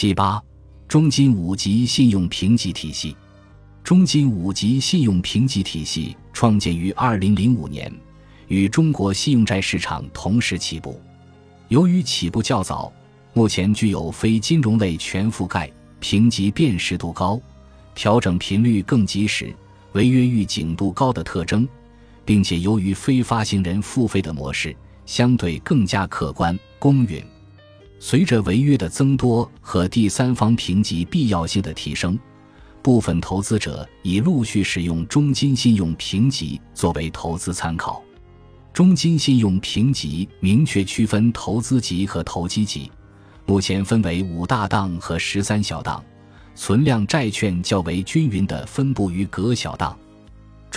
七八，中金五级信用评级体系。中金五级信用评级体系创建于二零零五年，与中国信用债市场同时起步。由于起步较早，目前具有非金融类全覆盖、评级辨识度高、调整频率更及时、违约预警度高的特征，并且由于非发行人付费的模式相对更加客观公允。随着违约的增多和第三方评级必要性的提升。部分投资者已陆续使用中金信用评级作为投资参考。中金信用评级明确区分投资级和投机级，目前分为五大档和十三小档，存量债券较为均匀地分布于各小档。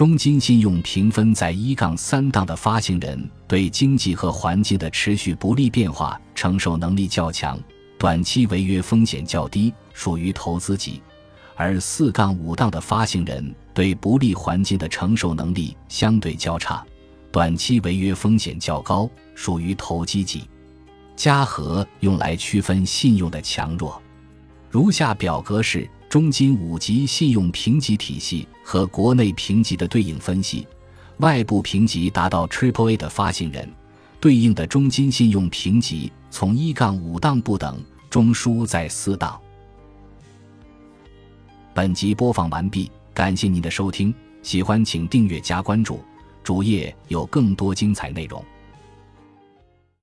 中金信用评分在一杠三档的发行人对经济和环境的持续不利变化承受能力较强，短期违约风险较低，属于投资级。而四杠五档的发行人对不利环境的承受能力相对较差，短期违约风险较高，属于投机级。加和用来区分信用的强弱。如下表格是中金五级信用评级体系和国内评级的对应分析。外部评级达到 Triple A 的发行人，对应的中金信用评级从一杠五档不等，中枢在四档。本集播放完毕，感谢您的收听，喜欢请订阅加关注，主页有更多精彩内容。